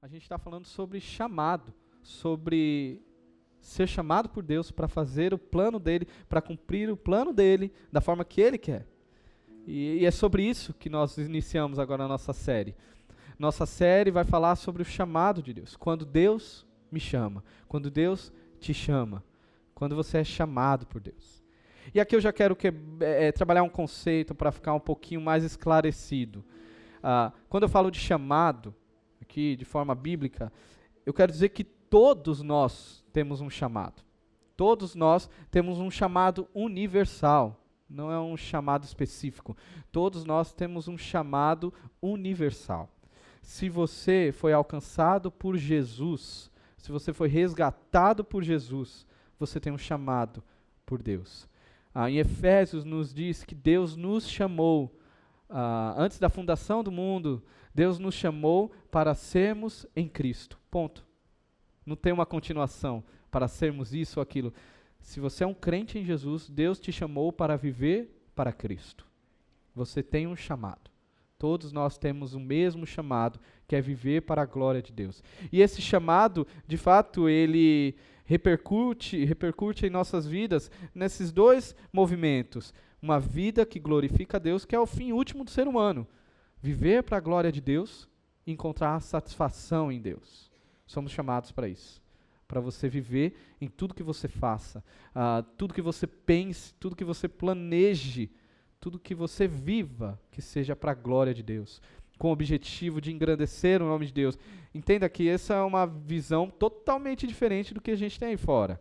a gente está falando sobre chamado, sobre ser chamado por Deus para fazer o plano dele, para cumprir o plano dele da forma que ele quer. E, e, é sobre isso que nós iniciamos agora a nossa série. Nossa série vai falar sobre o chamado de Deus. Quando Deus me chama, quando Deus te chama, quando você é chamado por Deus. E aqui eu já quero que, é, trabalhar um conceito para ficar um pouquinho mais esclarecido. Ah, quando eu falo de chamado, aqui de forma bíblica, eu quero dizer que todos nós temos um chamado. Todos nós temos um chamado universal, não é um chamado específico. Todos nós temos um chamado universal. Se você foi alcançado por Jesus, se você foi resgatado por Jesus, você tem um chamado por Deus. Ah, em Efésios nos diz que Deus nos chamou ah, antes da fundação do mundo, Deus nos chamou para sermos em Cristo. Ponto. Não tem uma continuação para sermos isso ou aquilo. Se você é um crente em Jesus, Deus te chamou para viver para Cristo. Você tem um chamado. Todos nós temos o mesmo chamado, que é viver para a glória de Deus. E esse chamado, de fato, ele repercute, repercute em nossas vidas nesses dois movimentos. Uma vida que glorifica a Deus, que é o fim último do ser humano. Viver para a glória de Deus e encontrar satisfação em Deus. Somos chamados para isso. Para você viver em tudo que você faça, uh, tudo que você pense, tudo que você planeje, tudo que você viva, que seja para a glória de Deus com o objetivo de engrandecer o nome de Deus. Entenda que essa é uma visão totalmente diferente do que a gente tem aí fora.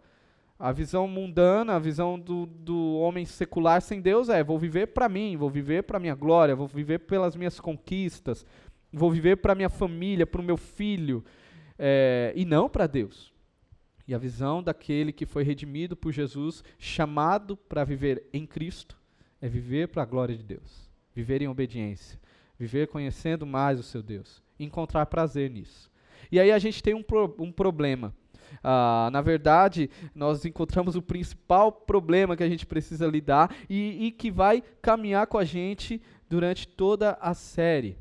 A visão mundana, a visão do, do homem secular sem Deus é: vou viver para mim, vou viver para minha glória, vou viver pelas minhas conquistas, vou viver para minha família, para o meu filho, é, e não para Deus. E a visão daquele que foi redimido por Jesus, chamado para viver em Cristo, é viver para a glória de Deus, viver em obediência, viver conhecendo mais o seu Deus, encontrar prazer nisso. E aí a gente tem um, pro, um problema. Ah, na verdade, nós encontramos o principal problema que a gente precisa lidar e, e que vai caminhar com a gente durante toda a série.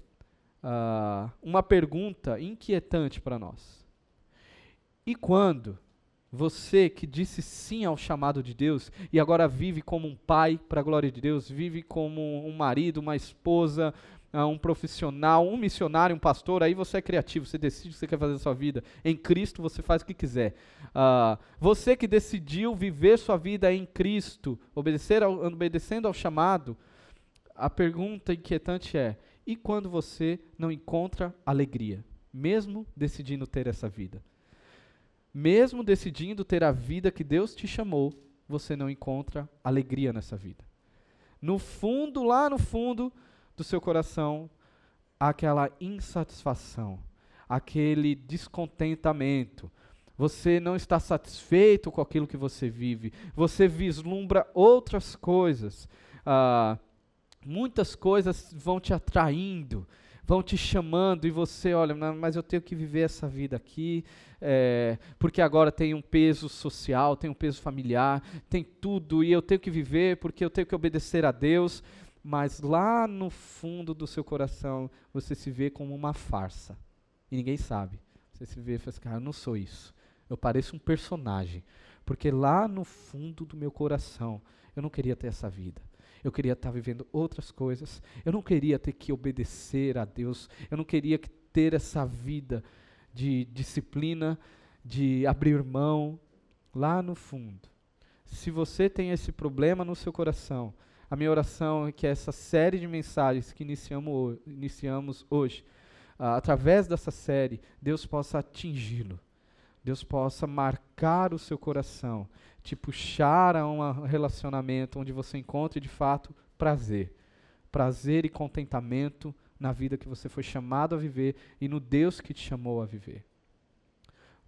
Ah, uma pergunta inquietante para nós. E quando você que disse sim ao chamado de Deus e agora vive como um pai para a glória de Deus, vive como um marido, uma esposa, um profissional, um missionário, um pastor, aí você é criativo, você decide o que você quer fazer da sua vida. Em Cristo você faz o que quiser. Uh, você que decidiu viver sua vida em Cristo, obedecer ao, obedecendo ao chamado, a pergunta inquietante é: e quando você não encontra alegria, mesmo decidindo ter essa vida? Mesmo decidindo ter a vida que Deus te chamou, você não encontra alegria nessa vida. No fundo, lá no fundo, do seu coração aquela insatisfação, aquele descontentamento. Você não está satisfeito com aquilo que você vive. Você vislumbra outras coisas. Ah, muitas coisas vão te atraindo, vão te chamando e você, olha, mas eu tenho que viver essa vida aqui, é, porque agora tem um peso social, tem um peso familiar, tem tudo e eu tenho que viver porque eu tenho que obedecer a Deus mas lá no fundo do seu coração você se vê como uma farsa. E ninguém sabe. Você se vê e fala assim, cara, eu não sou isso. Eu pareço um personagem. Porque lá no fundo do meu coração eu não queria ter essa vida. Eu queria estar vivendo outras coisas. Eu não queria ter que obedecer a Deus. Eu não queria ter essa vida de disciplina, de abrir mão. Lá no fundo. Se você tem esse problema no seu coração, a minha oração é que essa série de mensagens que iniciamos, iniciamos hoje, uh, através dessa série, Deus possa atingi-lo. Deus possa marcar o seu coração, te puxar a um relacionamento onde você encontre de fato prazer. Prazer e contentamento na vida que você foi chamado a viver e no Deus que te chamou a viver.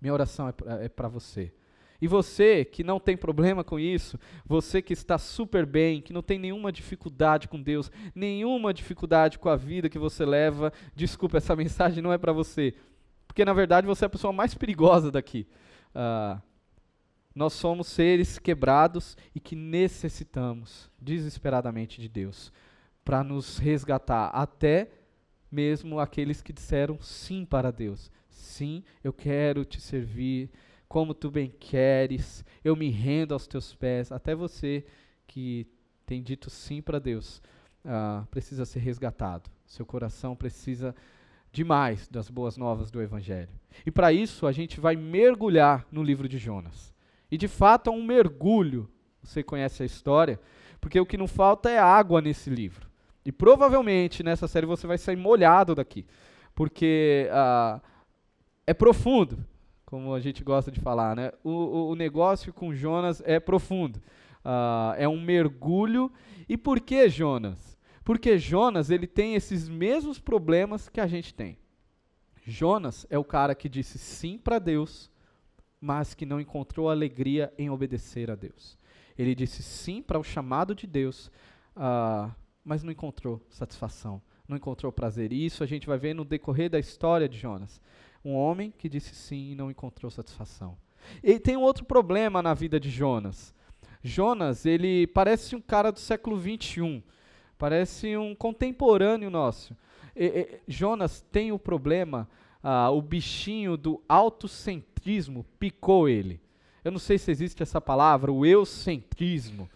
Minha oração é para é você. E você que não tem problema com isso, você que está super bem, que não tem nenhuma dificuldade com Deus, nenhuma dificuldade com a vida que você leva, desculpa, essa mensagem não é para você. Porque na verdade você é a pessoa mais perigosa daqui. Uh, nós somos seres quebrados e que necessitamos desesperadamente de Deus para nos resgatar, até mesmo aqueles que disseram sim para Deus Sim, eu quero te servir como tu bem queres, eu me rendo aos teus pés. Até você que tem dito sim para Deus, uh, precisa ser resgatado. Seu coração precisa demais das boas novas do Evangelho. E para isso a gente vai mergulhar no livro de Jonas. E de fato é um mergulho. Você conhece a história, porque o que não falta é água nesse livro. E provavelmente nessa série você vai sair molhado daqui, porque uh, é profundo, como a gente gosta de falar, né? O, o, negócio com Jonas é profundo. Uh, é um mergulho. E por que Jonas? Porque Jonas ele tem esses mesmos problemas que a gente tem. Jonas é o cara que disse sim para Deus, mas que não encontrou alegria em obedecer a Deus. Ele disse sim para o chamado de Deus, uh, mas não encontrou satisfação, não encontrou prazer. E isso a gente vai ver no decorrer da história de Jonas. Um homem que disse sim e não encontrou satisfação. E tem um outro problema na vida de Jonas. Jonas, ele parece um cara do século 21. Parece um contemporâneo nosso. E, e, Jonas tem o problema, ah, o bichinho do autocentrismo picou ele. Eu não sei se existe essa palavra, o eucentrismo.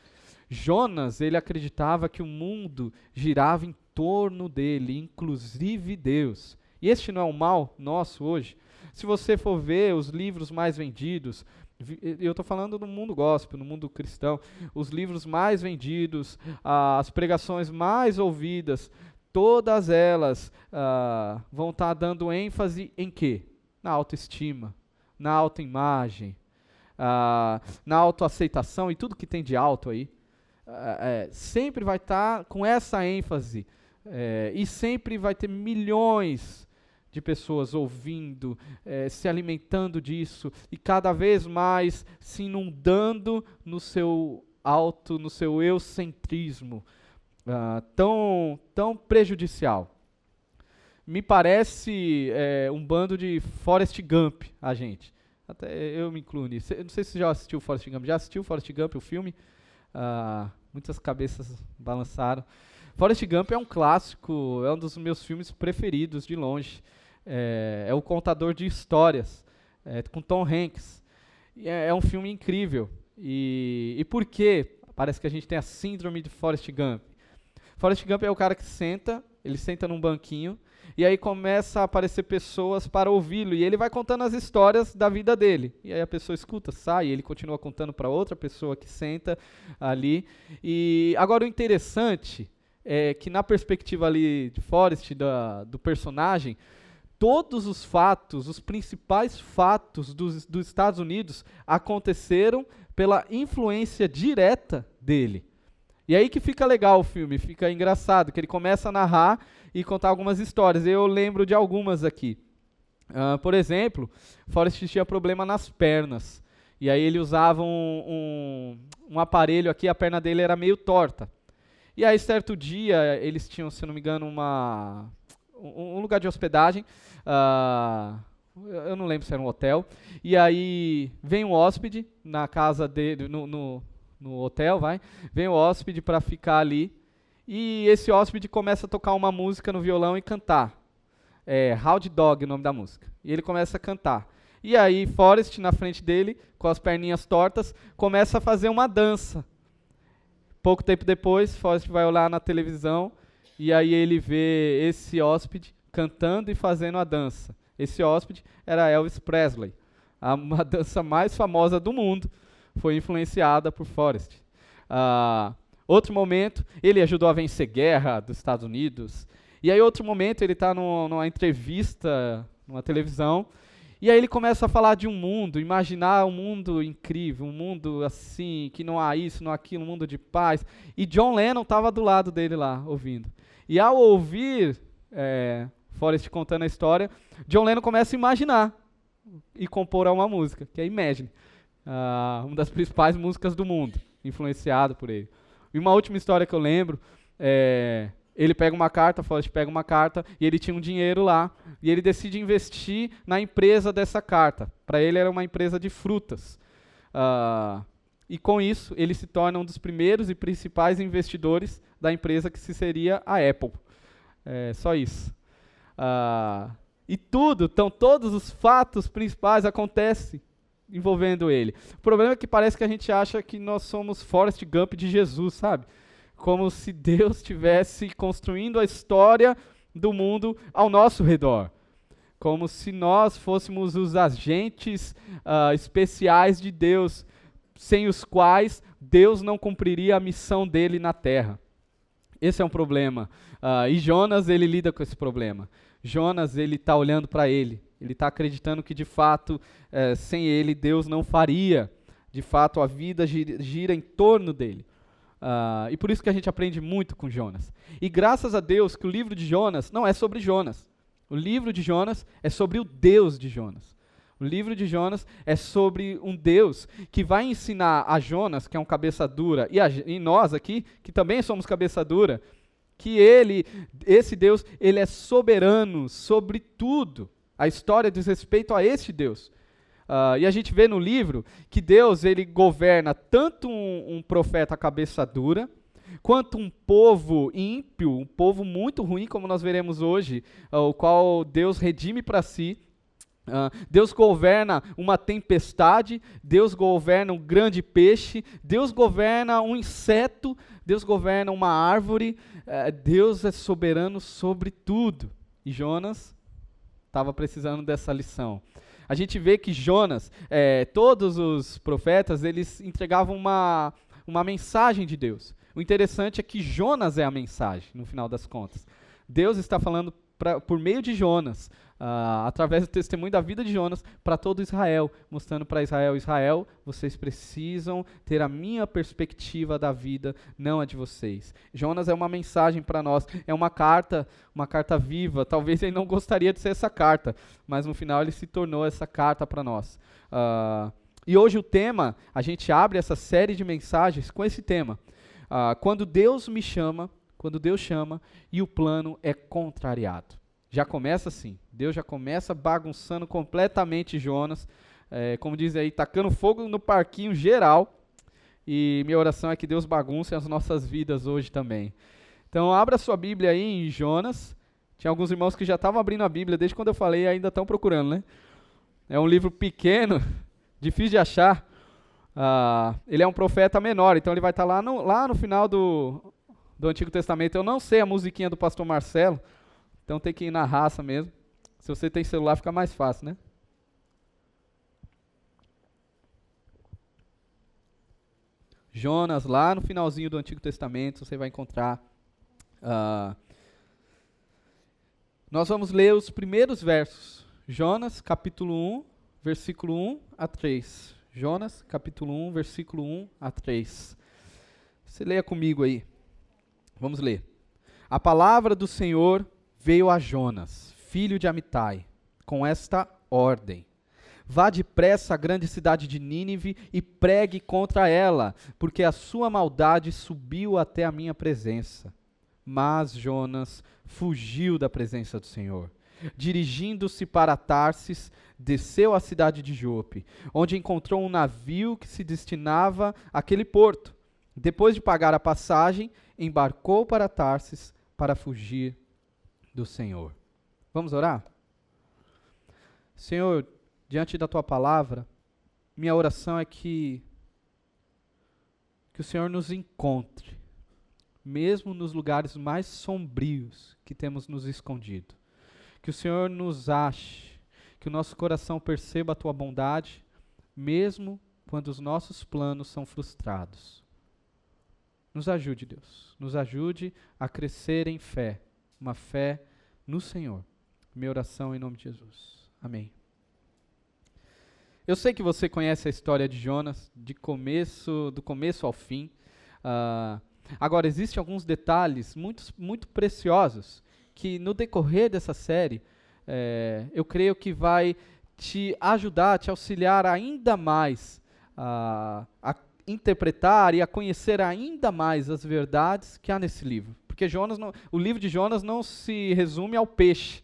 Jonas, ele acreditava que o mundo girava em torno dele, inclusive Deus. E este não é o mal nosso hoje. Se você for ver os livros mais vendidos, eu estou falando no mundo gospel, no mundo cristão, os livros mais vendidos, as pregações mais ouvidas, todas elas uh, vão estar tá dando ênfase em quê? Na autoestima, na autoimagem, uh, na autoaceitação e tudo que tem de alto aí. Uh, é, sempre vai estar tá com essa ênfase. É, e sempre vai ter milhões de pessoas ouvindo, eh, se alimentando disso e cada vez mais se inundando no seu alto, no seu eucentrismo uh, tão, tão prejudicial. Me parece eh, um bando de Forrest Gump, a gente. Até eu me incluo nisso. não sei se você já assistiu Forrest Gump. Já assistiu Forrest Gump, o filme? Uh, muitas cabeças balançaram. Forrest Gump é um clássico, é um dos meus filmes preferidos, de longe é, é o contador de histórias, é, com Tom Hanks. É, é, um filme incrível. E, e por que parece que a gente tem a síndrome de Forrest Gump? Forrest Gump é o cara que senta, ele senta num banquinho, e aí começa a aparecer pessoas para ouvi-lo, e ele vai contando as histórias da vida dele. E aí a pessoa escuta, sai, ele continua contando para outra pessoa que senta ali. E agora o interessante é que na perspectiva ali de Forrest, da, do personagem, todos os fatos, os principais fatos dos, dos Estados Unidos aconteceram pela influência direta dele. E aí que fica legal o filme, fica engraçado, que ele começa a narrar e contar algumas histórias. Eu lembro de algumas aqui. Uh, por exemplo, Forrest tinha problema nas pernas. E aí ele usava um, um, um, aparelho aqui, a perna dele era meio torta. E aí, certo dia, eles tinham, se não me engano, uma, um, lugar de hospedagem. Uh, eu não lembro se era um hotel. E aí vem um hóspede na casa dele, no, no, no hotel, vai. Vem o hóspede para ficar ali. E esse hóspede começa a tocar uma música no violão e cantar. É Howdy Dog, o nome da música. E ele começa a cantar. E aí Forrest, na frente dele, com as perninhas tortas, começa a fazer uma dança. Pouco tempo depois, Forrest vai olhar na televisão e aí ele vê esse hóspede cantando e fazendo a dança. Esse hóspede era Elvis Presley. A, uma dança mais famosa do mundo foi influenciada por Forrest. Uh, outro momento, ele ajudou a vencer guerra dos Estados Unidos. E aí, outro momento, ele está numa entrevista, numa televisão, e aí ele começa a falar de um mundo, imaginar um mundo incrível, um mundo assim, que não há isso, não há aquilo, um mundo de paz. E John Lennon estava do lado dele lá, ouvindo. E ao ouvir é, Forrest contando a história, John Lennon começa a imaginar e compor uma música, que é Imagine, uh, uma das principais músicas do mundo, influenciado por ele. E uma última história que eu lembro, é, ele pega uma carta, Forrest pega uma carta, e ele tinha um dinheiro lá, e ele decide investir na empresa dessa carta. Para ele era uma empresa de frutas. Uh, e com isso, ele se torna um dos primeiros e principais investidores da empresa que se seria a Apple. É, só isso. Uh, E tudo, então todos os fatos principais acontecem envolvendo ele. O problema é que parece que a gente acha que nós somos Forrest Gump de Jesus, sabe? Como se Deus estivesse construindo a história do mundo ao nosso redor. Como se nós fôssemos os agentes uh, especiais de Deus, sem os quais Deus não cumpriria a missão dele na terra. Esse é um problema. Uh, e Jonas, ele lida com esse problema. Jonas, ele está olhando para ele. Ele está acreditando que, de fato, eh, sem ele, Deus não faria. De fato, a vida gira, gira em torno dele. Uh, e por isso que a gente aprende muito com Jonas. E graças a Deus que o livro de Jonas não é sobre Jonas. O livro de Jonas é sobre o Deus de Jonas. O livro de Jonas é sobre um Deus que vai ensinar a Jonas, que é um cabeça dura, e, a, e nós aqui, que também somos cabeça dura, que ele, esse Deus, ele é soberano sobre tudo. A história diz respeito a este Deus. Uh, e a gente vê no livro que Deus ele governa tanto um, um, profeta cabeça dura, quanto um povo ímpio, um povo muito ruim, como nós veremos hoje, uh, o qual Deus redime para si. Uh, Deus governa uma tempestade, Deus governa um grande peixe, Deus governa um inseto, Deus governa uma árvore, uh, Deus é soberano sobre tudo. E Jonas estava precisando dessa lição a gente vê que Jonas, é, todos os profetas, eles entregavam uma, uma mensagem de Deus. O interessante é que Jonas é a mensagem, no final das contas. Deus está falando pra, por meio de Jonas uh, através do testemunho da vida de Jonas, para todo Israel, mostrando para Israel: Israel, vocês precisam ter a minha perspectiva da vida, não a de vocês. Jonas é uma mensagem para nós, é uma carta, uma carta viva. Talvez ele não gostaria de ser essa carta, mas no final ele se tornou essa carta para nós. Uh, e hoje o tema, a gente abre essa série de mensagens com esse tema. Uh, quando Deus me chama, quando Deus chama e o plano é contrariado. Já começa assim. Deus já começa bagunçando completamente Jonas. É, como diz aí, tacando fogo no parquinho geral. E minha oração é que Deus bagunce as nossas vidas hoje também. Então, abra sua Bíblia aí em Jonas. Tinha alguns irmãos que já estavam abrindo a Bíblia desde quando eu falei ainda estão procurando, né? É um livro pequeno, difícil de achar. Uh, ele é um profeta menor, então ele vai estar tá lá no, lá no final do, do Antigo Testamento. Eu não sei a musiquinha do pastor Marcelo, então tem que ir na raça mesmo. Se você tem celular, fica mais fácil, né? Jonas, lá no finalzinho do Antigo Testamento, você vai encontrar. Uh, nós vamos ler os primeiros versos. Jonas, capítulo 1, versículo 1 a 3. Jonas, capítulo 1, versículo 1 a 3. Você leia comigo aí. Vamos ler. A palavra do Senhor veio a Jonas, filho de Amitai, com esta ordem: Vá depressa à grande cidade de Nínive e pregue contra ela, porque a sua maldade subiu até a minha presença. Mas Jonas fugiu da presença do Senhor. Dirigindo-se para Tarsis, desceu à cidade de Jope, onde encontrou um navio que se destinava àquele porto. Depois de pagar a passagem, embarcou para Tarsis para fugir do Senhor. Vamos orar? Senhor, diante da tua palavra, minha oração é que que o Senhor nos encontre, mesmo nos lugares mais sombrios que temos nos escondido. Que o Senhor nos ache, que o nosso coração perceba a tua bondade, mesmo quando os nossos planos são frustrados. Nos ajude, Deus. Nos ajude a crescer em fé uma fé no Senhor. Minha oração em nome de Jesus. Amém. Eu sei que você conhece a história de Jonas de começo, do começo ao fim. Uh, agora existem alguns detalhes muito, muito preciosos que no decorrer dessa série é, eu creio que vai te ajudar, te auxiliar ainda mais uh, a interpretar e a conhecer ainda mais as verdades que há nesse livro. Porque Jonas não, o livro de Jonas não se resume ao peixe,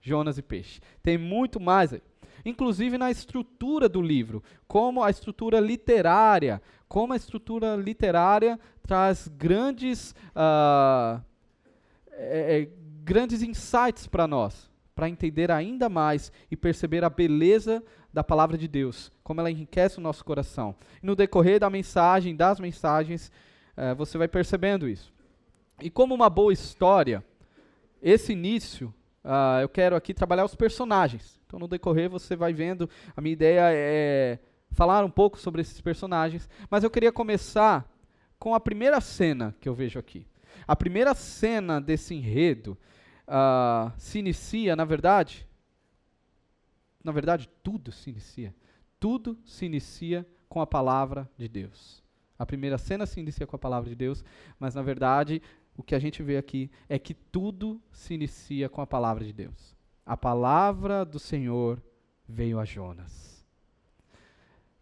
Jonas e peixe. Tem muito mais aí. Inclusive na estrutura do livro, como a estrutura literária, como a estrutura literária traz grandes, uh, é, grandes insights para nós. para entender ainda mais e perceber a beleza da palavra de Deus, como ela enriquece o nosso coração. E no decorrer da mensagem, das mensagens, eh, você vai percebendo isso. E como uma boa história, esse início, uh, eu quero aqui trabalhar os personagens. Então, no decorrer, você vai vendo. A minha ideia é falar um pouco sobre esses personagens, mas eu queria começar com a primeira cena que eu vejo aqui. A primeira cena desse enredo uh, se inicia, na verdade, na verdade, tudo se inicia. Tudo se inicia com a palavra de Deus. A primeira cena se inicia com a palavra de Deus, mas na verdade, o que a gente vê aqui é que tudo se inicia com a palavra de Deus. A palavra do Senhor veio a Jonas.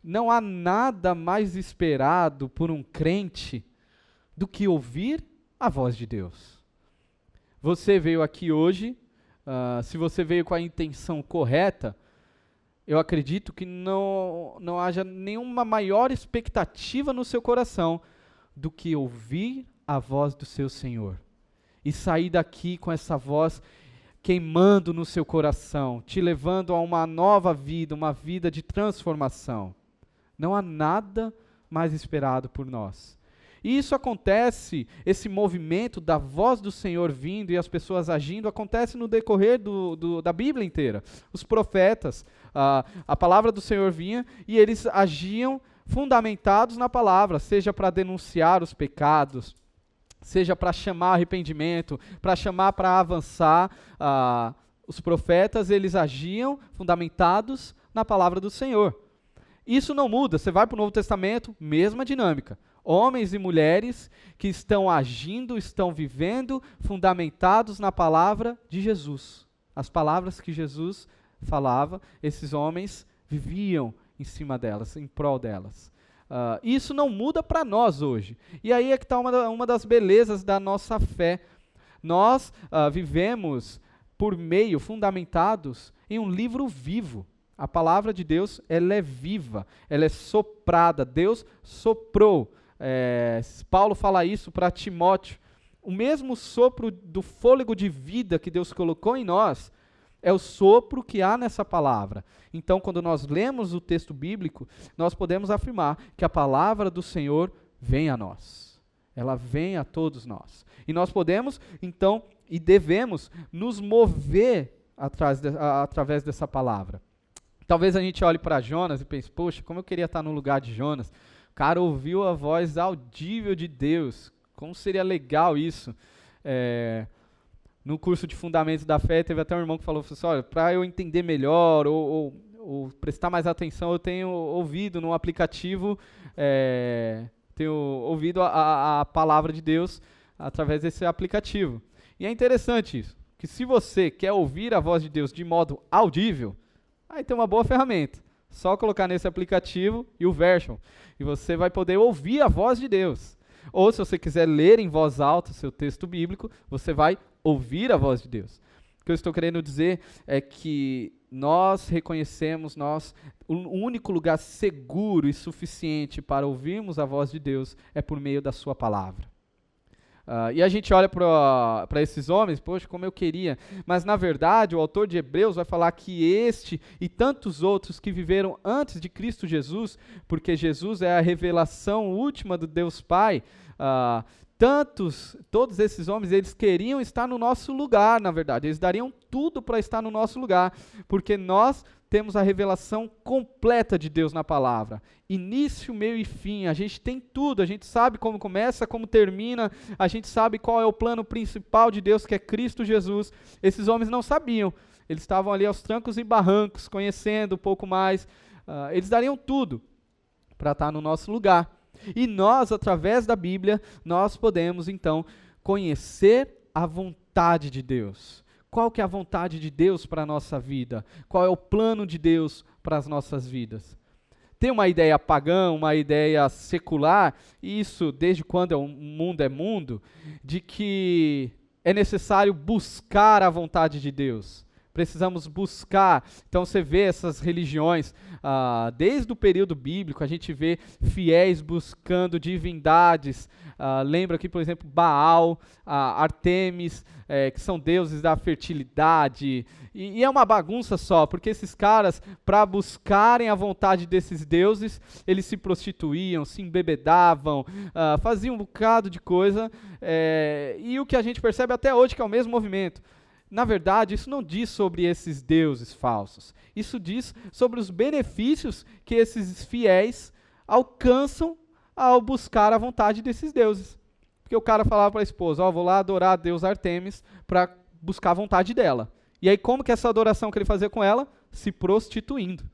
Não há nada mais esperado por um crente do que ouvir a voz de Deus. Você veio aqui hoje, uh, se você veio com a intenção correta, eu acredito que não, não haja nenhuma maior expectativa no seu coração do que ouvir a voz do seu Senhor e sair daqui com essa voz queimando no seu coração, te levando a uma nova vida, uma vida de transformação. Não há nada mais esperado por nós. E isso acontece, esse movimento da voz do Senhor vindo e as pessoas agindo, acontece no decorrer do, do, da Bíblia inteira. Os profetas, a, a palavra do Senhor vinha e eles agiam fundamentados na palavra, seja para denunciar os pecados, seja para chamar arrependimento, para chamar para avançar. Uh, os profetas, eles agiam fundamentados na palavra do Senhor. Isso não muda, você vai para o Novo Testamento, mesma dinâmica. Homens e mulheres que estão agindo, estão vivendo, fundamentados na palavra de Jesus. As palavras que Jesus falava, esses homens viviam em cima delas, em prol delas. Uh, isso não muda para nós hoje. E aí é que está uma, uma das belezas da nossa fé. Nós uh, vivemos por meio, fundamentados em um livro vivo. A palavra de Deus, ela é viva, ela é soprada. Deus soprou. É, Paulo fala isso para Timóteo. O mesmo sopro do fôlego de vida que Deus colocou em nós é o sopro que há nessa palavra. Então, quando nós lemos o texto bíblico, nós podemos afirmar que a palavra do Senhor vem a nós. Ela vem a todos nós. E nós podemos, então, e devemos nos mover de, a, através dessa palavra. Talvez a gente olhe para Jonas e pense, poxa, como eu queria estar no lugar de Jonas. O cara ouviu a voz audível de Deus. Como seria legal isso? É, no curso de Fundamentos da Fé, teve até um irmão que falou assim, olha, para eu entender melhor ou, ou, ou, prestar mais atenção, eu tenho ouvido no aplicativo, é, tenho ouvido a, a palavra de Deus através desse aplicativo. E é interessante isso, que se você quer ouvir a voz de Deus de modo audível, aí tem uma boa ferramenta. Só colocar nesse aplicativo e o version, e você vai poder ouvir a voz de Deus. Ou se você quiser ler em voz alta seu texto bíblico, você vai ouvir a voz de Deus. O que eu estou querendo dizer é que nós reconhecemos nós o único lugar seguro e suficiente para ouvirmos a voz de Deus é por meio da sua palavra. Uh, e a gente olha para esses homens, poxa, como eu queria. Mas, na verdade, o autor de Hebreus vai falar que este e tantos outros que viveram antes de Cristo Jesus, porque Jesus é a revelação última do Deus Pai, uh, tantos, todos esses homens, eles queriam estar no nosso lugar, na verdade. Eles dariam tudo para estar no nosso lugar, porque nós temos a revelação completa de Deus na palavra. Início, meio e fim. A gente tem tudo, a gente sabe como começa, como termina, a gente sabe qual é o plano principal de Deus, que é Cristo Jesus. Esses homens não sabiam. Eles estavam ali aos trancos e barrancos, conhecendo um pouco mais. Uh, eles dariam tudo para estar no nosso lugar. E nós, através da Bíblia, nós podemos então conhecer a vontade de Deus. Qual que é a vontade de Deus para a nossa vida? Qual é o plano de Deus para as nossas vidas? Tem uma ideia pagã, uma ideia secular, isso desde quando o mundo é mundo, de que é necessário buscar a vontade de Deus precisamos buscar. Então você vê essas religiões, ah, desde o período bíblico, a gente vê fiéis buscando divindades. Ah, lembra aqui, por exemplo, Baal, ah, Artemis, é, que são deuses da fertilidade. E, e, é uma bagunça só, porque esses caras, para buscarem a vontade desses deuses, eles se prostituíam, se embebedavam, faziam um bocado de coisa. É, e o que a gente percebe até hoje que é o mesmo movimento. Na verdade, isso não diz sobre esses deuses falsos. Isso diz sobre os benefícios que esses fiéis alcançam ao buscar a vontade desses deuses. Porque o cara falava para a esposa: Ó, oh, vou lá adorar a Deus Artemis para buscar a vontade dela. E aí, como que essa adoração que ele fazia com ela? Se prostituindo.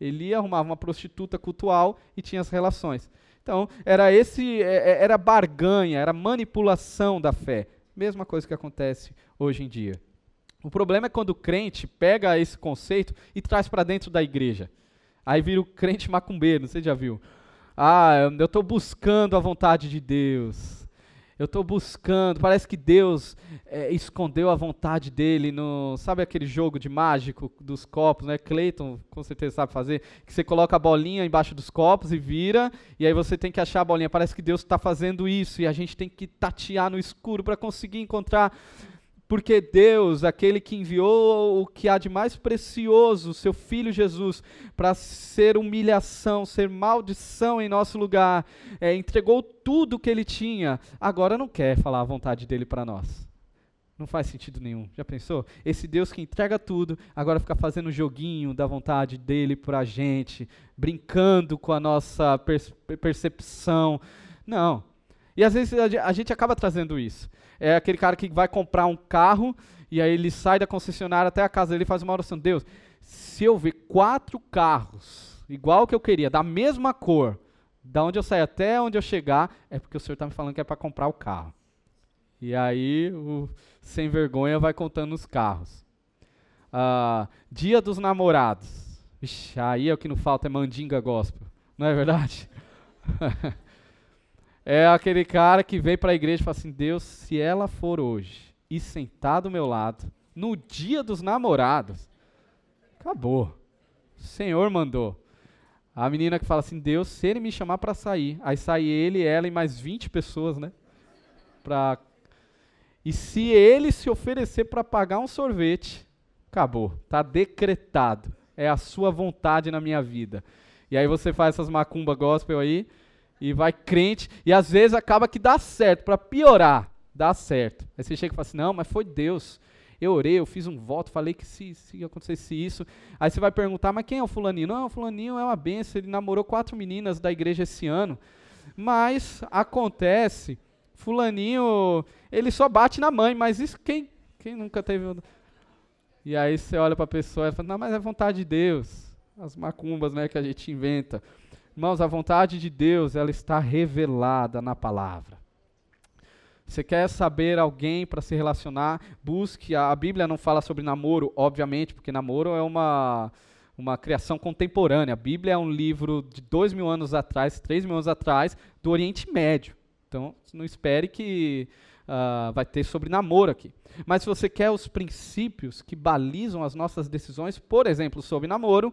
Ele arrumava uma prostituta cultual e tinha as relações. Então, era esse, é, é, era barganha, era manipulação da fé. Mesma coisa que acontece hoje em dia. O problema é quando o crente pega esse conceito e traz para dentro da igreja. Aí vira o crente macumbeiro, você já viu? Ah, eu estou buscando a vontade de Deus eu estou buscando, parece que Deus é, escondeu a vontade dele no. Sabe aquele jogo de mágico dos copos, né? Clayton com certeza sabe fazer, que você coloca a bolinha embaixo dos copos e vira, e aí você tem que achar a bolinha. Parece que Deus está fazendo isso, e a gente tem que tatear no escuro para conseguir encontrar porque Deus, aquele que enviou o que há de mais precioso, seu Filho Jesus, para ser humilhação, ser maldição em nosso lugar, é, entregou tudo o que ele tinha, agora não quer falar a vontade dele para nós. Não faz sentido nenhum. Já pensou? Esse Deus que entrega tudo, agora fica fazendo joguinho da vontade dele para a gente, brincando com a nossa percepção. Não. E às vezes a gente acaba trazendo isso é aquele cara que vai comprar um carro e aí ele sai da concessionária até a casa dele e faz uma oração. Deus, se eu ver quatro carros igual que eu queria, da mesma cor, da onde eu sair até onde eu chegar, é porque o senhor está me falando que é para comprar o carro. E aí o sem vergonha vai contando os carros. Ah, dia dos namorados. Vixe, aí é o que não falta, é mandinga gospel. Não é verdade? É aquele cara que vem para a igreja e fala assim: Deus, se ela for hoje e sentar do meu lado, no dia dos namorados, acabou. O Senhor mandou. A menina que fala assim: Deus, se ele me chamar para sair, aí sai ele, ela e mais 20 pessoas, né? Pra... E se ele se oferecer para pagar um sorvete, acabou. Está decretado. É a sua vontade na minha vida. E aí você faz essas macumba gospel aí e vai crente, e às vezes acaba que dá certo, para piorar, dá certo. Aí você chega e fala assim: não, mas foi Deus. Eu orei, eu fiz um voto, falei que se, se acontecesse isso. Aí você vai perguntar: mas quem é o Fulaninho? Não, o Fulaninho é uma benção, ele namorou quatro meninas da igreja esse ano. Mas acontece, Fulaninho, ele só bate na mãe, mas isso quem, quem nunca teve. E aí você olha para a pessoa e fala: não, mas é vontade de Deus. As macumbas né, que a gente inventa. Irmãos, a vontade de Deus, ela está revelada na palavra. Você quer saber alguém para se relacionar? Busque. A, Bíblia não fala sobre namoro, obviamente, porque namoro é uma, uma criação contemporânea. A Bíblia é um livro de dois mil anos atrás, três mil anos atrás, do Oriente Médio. Então, não espere que uh, vai ter sobre namoro aqui. Mas se você quer os princípios que balizam as nossas decisões, por exemplo, sobre namoro,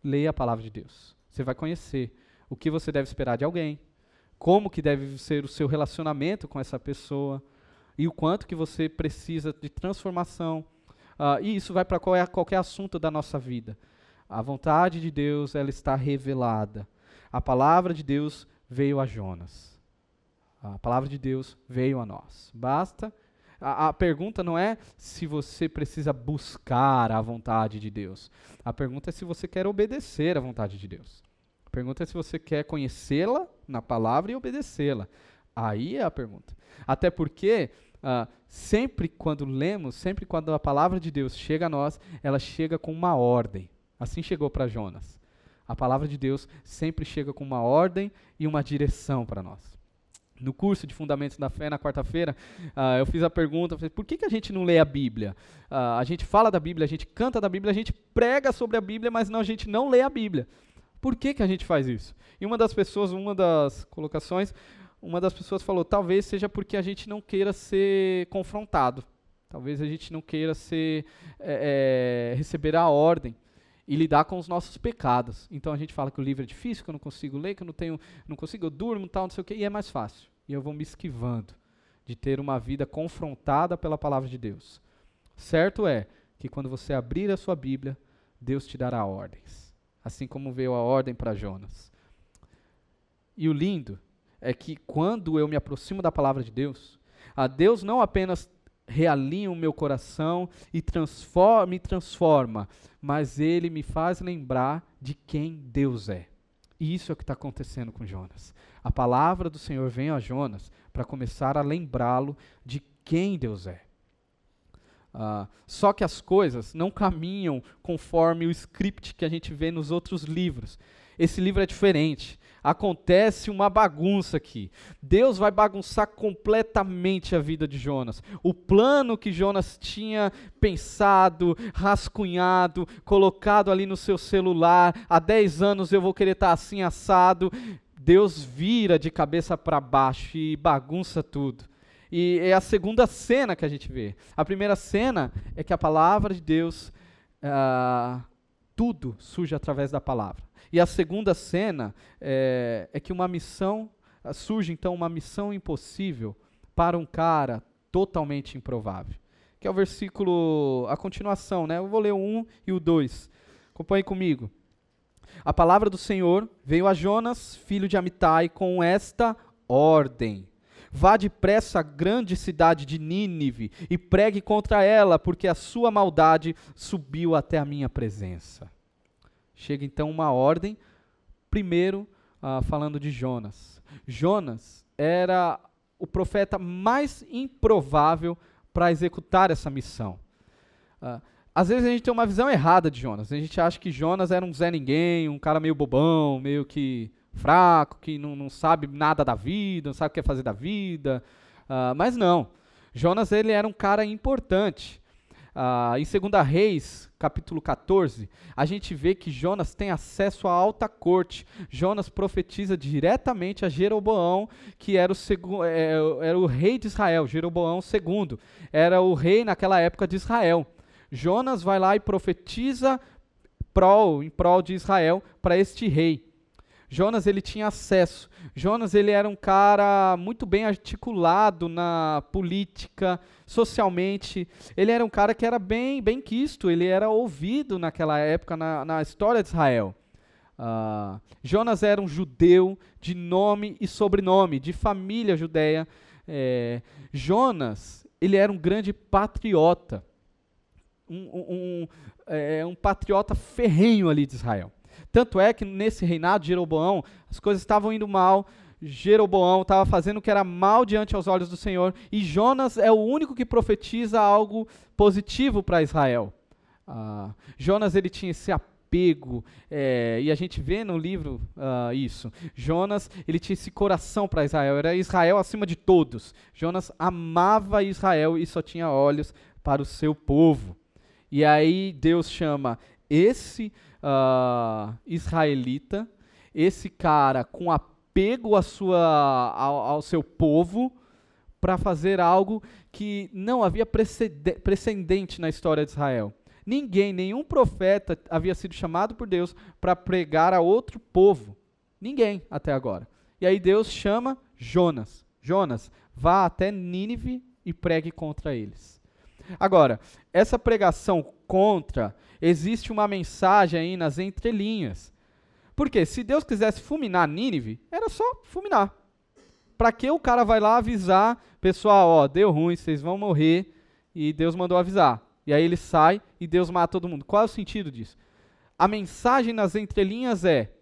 leia a palavra de Deus. Você vai conhecer o que você deve esperar de alguém, como que deve ser o seu relacionamento com essa pessoa e o quanto que você precisa de transformação. Uh, e isso vai para qualquer, qualquer assunto da nossa vida. A vontade de Deus ela está revelada. A palavra de Deus veio a Jonas. A palavra de Deus veio a nós. Basta. A, a, pergunta não é se você precisa buscar a vontade de Deus. A pergunta é se você quer obedecer à vontade de Deus pergunta é se você quer conhecê-la na palavra e obedecê-la. Aí é a pergunta. Até porque, uh, sempre quando lemos, sempre quando a palavra de Deus chega a nós, ela chega com uma ordem. Assim chegou para Jonas. A palavra de Deus sempre chega com uma ordem e uma direção para nós. No curso de Fundamentos da Fé, na quarta-feira, uh, eu fiz a pergunta: por que, que a gente não lê a Bíblia? Uh, a gente fala da Bíblia, a gente canta da Bíblia, a gente prega sobre a Bíblia, mas não, a gente não lê a Bíblia. Por que, que a gente faz isso? E uma das pessoas, uma das colocações, uma das pessoas falou: talvez seja porque a gente não queira ser confrontado. Talvez a gente não queira ser, é, é, receber a ordem e lidar com os nossos pecados. Então a gente fala que o livro é difícil, que eu não consigo ler, que eu não tenho, não consigo, eu durmo, tal, não sei o quê, e é mais fácil. E eu vou me esquivando de ter uma vida confrontada pela palavra de Deus. Certo é que quando você abrir a sua Bíblia, Deus te dará ordens, assim como veio a ordem para Jonas. E o lindo é que quando eu me aproximo da palavra de Deus, a Deus não apenas realinha o meu coração e transforma, me transforma, mas ele me faz lembrar de quem Deus é. E isso é o que está acontecendo com Jonas. A palavra do Senhor vem a Jonas para começar a lembrá-lo de quem Deus é. Uh, só que as coisas não caminham conforme o script que a gente vê nos outros livros. Esse livro é diferente acontece uma bagunça aqui. Deus vai bagunçar completamente a vida de Jonas. O plano que Jonas tinha pensado, rascunhado, colocado ali no seu celular, há 10 anos eu vou querer estar assim assado. Deus vira de cabeça para baixo e bagunça tudo. E é a segunda cena que a gente vê. A primeira cena é que a palavra de Deus, uh, tudo surge através da palavra. E a segunda cena é, é que uma missão, surge então uma missão impossível para um cara totalmente improvável. Que é o versículo, a continuação, né? Eu vou ler o 1 e o 2. Acompanhe comigo. A palavra do Senhor veio a Jonas, filho de Amitai, com esta ordem. Vá depressa à grande cidade de Nínive e pregue contra ela, porque a sua maldade subiu até a minha presença. Chega então uma ordem, primeiro uh, falando de Jonas. Jonas era o profeta mais improvável para executar essa missão. Uh, às vezes a gente tem uma visão errada de Jonas. A gente acha que Jonas era um Zé Ninguém, um cara meio bobão, meio que fraco, que não, não sabe nada da vida, não sabe o que é fazer da vida. Uh, mas não. Jonas ele era um cara importante. Uh, em 2 Reis, capítulo 14, a gente vê que Jonas tem acesso à alta corte. Jonas profetiza diretamente a Jeroboão, que era o, é, era o rei de Israel, Jeroboão II. Era o rei naquela época de Israel. Jonas vai lá e profetiza prol, em prol de Israel para este rei. Jonas ele tinha acesso. Jonas ele era um cara muito bem articulado na política, socialmente. Ele era um cara que era bem bem quisto. Ele era ouvido naquela época na, na história de Israel. Uh, Jonas era um judeu de nome e sobrenome, de família judeia. É, Jonas ele era um grande patriota, um, um, um, é, um patriota ferrenho ali de Israel. Tanto é que nesse reinado de Jeroboão, as coisas estavam indo mal. Jeroboão estava fazendo o que era mal diante aos olhos do Senhor. E Jonas é o único que profetiza algo positivo para Israel. Ah, Jonas ele tinha esse apego, é, e a gente vê no livro uh, isso. Jonas, ele tinha esse coração para Israel, era Israel acima de todos. Jonas amava Israel e só tinha olhos para o seu povo. E aí Deus chama esse uh, israelita, esse cara com apego à sua, ao, ao seu povo, para fazer algo que não havia precedente na história de Israel. Ninguém, nenhum profeta havia sido chamado por Deus para pregar a outro povo. Ninguém até agora. E aí Deus chama Jonas. Jonas, vá até Nínive e pregue contra eles. Agora, essa pregação contra existe uma mensagem aí nas entrelinhas. Porque se Deus quisesse fulminar Nínive, era só fulminar. Para que o cara vai lá avisar, pessoal, ó, deu ruim, vocês vão morrer, e Deus mandou avisar. E aí ele sai e Deus mata todo mundo. Qual é o sentido disso? A mensagem nas entrelinhas é: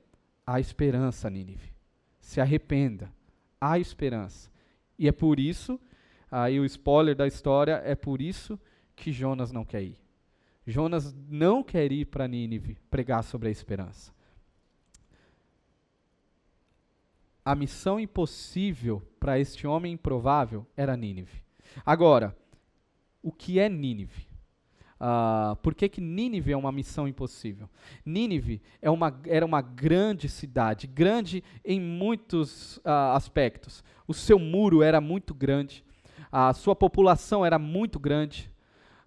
há esperança, Nínive. Se arrependa. Há esperança. E é por isso, aí o spoiler da história, é por isso que Jonas não quer ir. Jonas não quer ir para Nínive pregar sobre a esperança. A missão impossível para este homem improvável era Nínive. Agora, o que é Nínive? Uh, por que, que Nínive é uma missão impossível? Nínive é uma, era uma grande cidade, grande em muitos uh, aspectos. O seu muro era muito grande, a sua população era muito grande,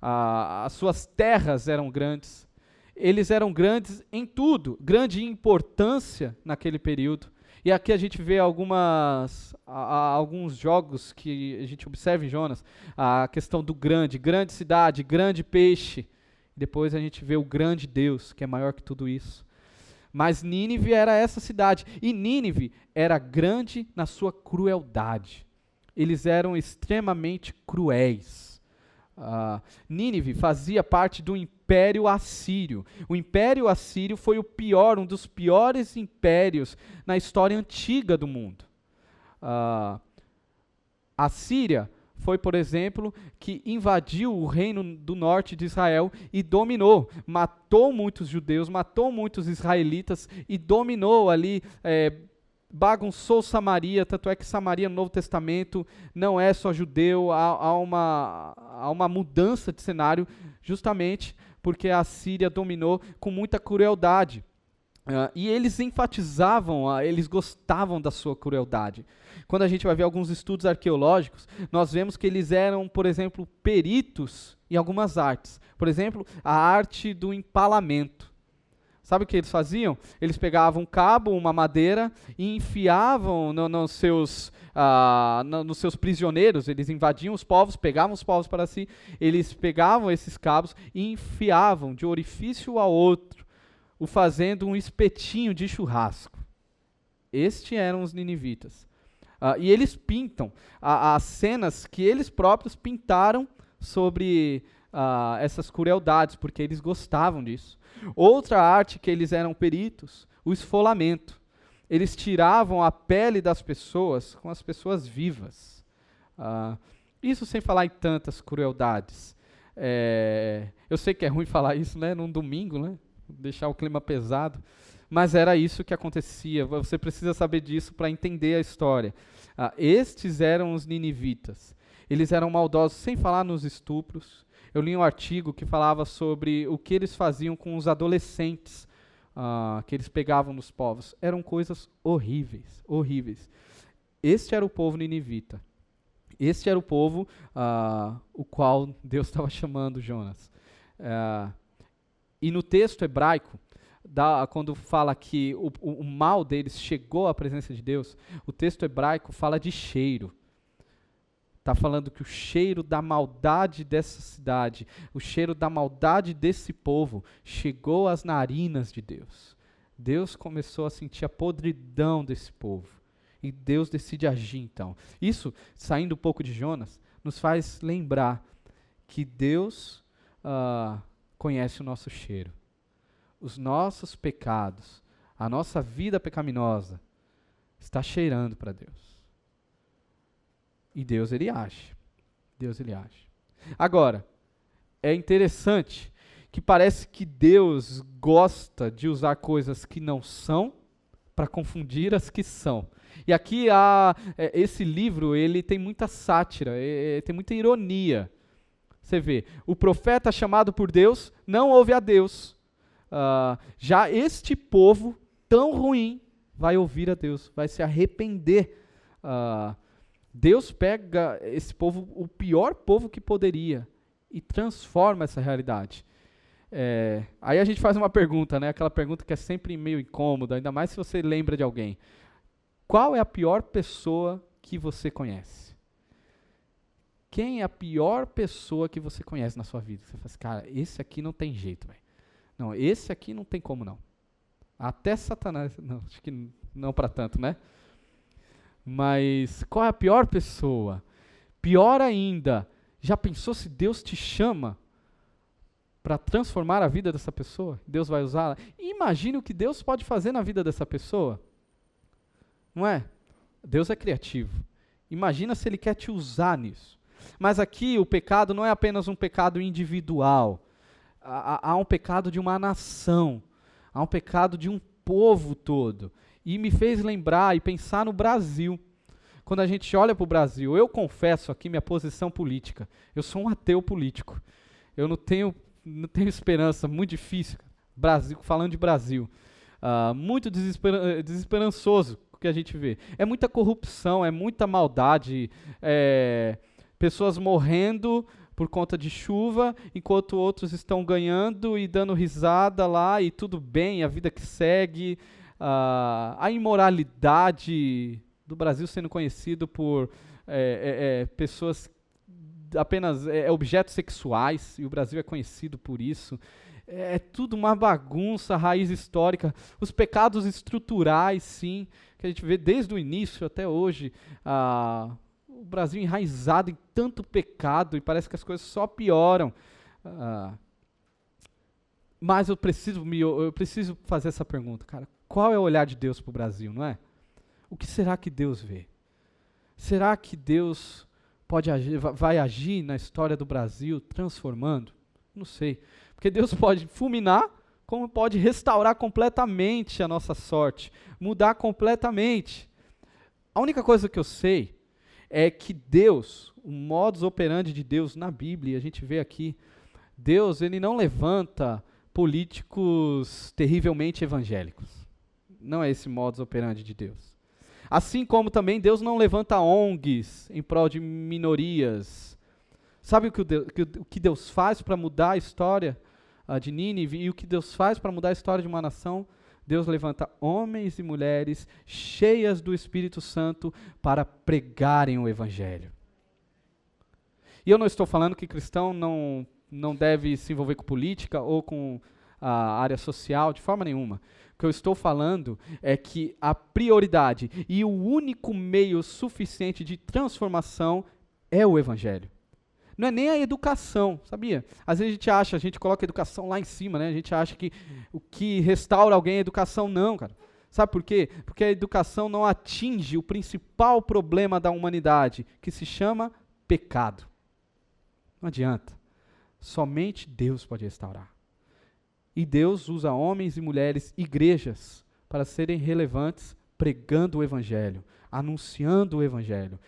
as suas terras eram grandes. Eles eram grandes em tudo, grande importância naquele período. E aqui a gente vê algumas, a, a, alguns jogos que a gente observa em Jonas, a questão do grande, grande cidade, grande peixe. Depois a gente vê o grande Deus, que é maior que tudo isso. Mas Nínive era essa cidade. E Nínive era grande na sua crueldade. Eles eram extremamente cruéis. Uh, Nínive fazia parte do Império Assírio. O Império Assírio foi o pior, um dos piores impérios na história antiga do mundo. Uh, a Síria foi, por exemplo, que invadiu o reino do norte de Israel e dominou, matou muitos judeus, matou muitos israelitas e dominou ali. É, bagunçou Samaria, tanto é que Samaria no Novo Testamento não é só judeu, há, há, uma, há uma mudança de cenário justamente porque a Síria dominou com muita crueldade. Uh, e eles enfatizavam, uh, eles gostavam da sua crueldade. Quando a gente vai ver alguns estudos arqueológicos, nós vemos que eles eram, por exemplo, peritos em algumas artes. Por exemplo, a arte do empalamento. Sabe o que eles faziam? Eles pegavam um cabo, uma madeira e enfiavam no, no seus, uh, no, nos seus prisioneiros. Eles invadiam os povos, pegavam os povos para si. Eles pegavam esses cabos e enfiavam de orifício a outro, o fazendo um espetinho de churrasco. Estes eram os ninivitas. Uh, e eles pintam as cenas que eles próprios pintaram sobre uh, essas crueldades, porque eles gostavam disso. Outra arte que eles eram peritos, o esfolamento. Eles tiravam a pele das pessoas com as pessoas vivas. Uh, isso sem falar em tantas crueldades. É, eu sei que é ruim falar isso, né, num domingo, né, deixar o clima pesado, mas era isso que acontecia. Você precisa saber disso para entender a história. Uh, estes eram os ninivitas. Eles eram maldosos, sem falar nos estupros, eu li um artigo que falava sobre o que eles faziam com os adolescentes uh, que eles pegavam nos povos. Eram coisas horríveis, horríveis. Este era o povo ninivita. Este era o povo uh, o qual Deus estava chamando Jonas. Uh, e no texto hebraico, da, quando fala que o, o, o mal deles chegou à presença de Deus, o texto hebraico fala de cheiro. Está falando que o cheiro da maldade dessa cidade, o cheiro da maldade desse povo, chegou às narinas de Deus. Deus começou a sentir a podridão desse povo. E Deus decide agir então. Isso, saindo um pouco de Jonas, nos faz lembrar que Deus uh, conhece o nosso cheiro. Os nossos pecados, a nossa vida pecaminosa, está cheirando para Deus. E Deus ele age. Deus ele age. Agora, é interessante que parece que Deus gosta de usar coisas que não são para confundir as que são. E aqui há, é, esse livro ele tem muita sátira, é, é, tem muita ironia. Você vê, o profeta chamado por Deus não ouve a Deus. Uh, já este povo tão ruim vai ouvir a Deus, vai se arrepender. Uh, Deus pega esse povo, o pior povo que poderia, e transforma essa realidade. É, aí a gente faz uma pergunta, né? Aquela pergunta que é sempre meio incômoda, ainda mais se você lembra de alguém. Qual é a pior pessoa que você conhece? Quem é a pior pessoa que você conhece na sua vida? Você fala assim, cara, esse aqui não tem jeito, velho. Não, esse aqui não tem como não. Até Satanás, não, acho que não para tanto, né? Mas qual é a pior pessoa? Pior ainda, já pensou se Deus te chama para transformar a vida dessa pessoa? Deus vai usá-la? Imagine o que Deus pode fazer na vida dessa pessoa. Não é? Deus é criativo. Imagina se ele quer te usar nisso. Mas aqui o pecado não é apenas um pecado individual. Há, há um pecado de uma nação. Há um pecado de um povo todo e me fez lembrar e pensar no Brasil. Quando a gente olha para o Brasil, eu confesso aqui minha posição política. Eu sou um ateu político. Eu não tenho, não tenho esperança, muito difícil. Brasil, falando de Brasil, uh, muito desesper, desesperançoso o que a gente vê. É muita corrupção, é muita maldade, é, pessoas morrendo por conta de chuva, enquanto outros estão ganhando e dando risada lá e tudo bem, a vida que segue, uh, a imoralidade do Brasil sendo conhecido por é, é, é, pessoas apenas é, objetos sexuais, e o Brasil é conhecido por isso. É, é tudo uma bagunça, raiz histórica. Os pecados estruturais, sim, que a gente vê desde o início até hoje. Ah, o Brasil enraizado em tanto pecado e parece que as coisas só pioram. Ah, mas eu preciso, me, eu preciso fazer essa pergunta, cara. Qual é o olhar de Deus para o Brasil, não é? O que será que Deus vê? Será que Deus pode agir, vai agir na história do Brasil transformando? Não sei. Porque Deus pode fulminar, como pode restaurar completamente a nossa sorte, mudar completamente. A única coisa que eu sei é que Deus, o modus operandi de Deus na Bíblia, a gente vê aqui, Deus, ele não levanta políticos terrivelmente evangélicos. Não é esse modus operandi de Deus. Assim como também Deus não levanta ONGs em prol de minorias. Sabe o que, Deus, o que Deus faz para mudar a história uh, de Nínive e o que Deus faz para mudar a história de uma nação? Deus levanta homens e mulheres cheias do Espírito Santo para pregarem o Evangelho. E eu não estou falando que cristão não, não deve se envolver com política ou com a área social, de forma nenhuma. Que eu estou falando é que a prioridade e o único meio suficiente de transformação é o Evangelho. Não é nem a educação, sabia? Às vezes a gente acha, a gente coloca a educação lá em cima, né? A gente acha que o que restaura alguém é a educação. Não, cara. Sabe por quê? Porque a educação não atinge o principal problema da humanidade, que se chama pecado. Não adianta. Somente Deus pode restaurar. E Deus usa homens e mulheres, igrejas, para serem relevantes pregando o Evangelho, anunciando o Evangelho.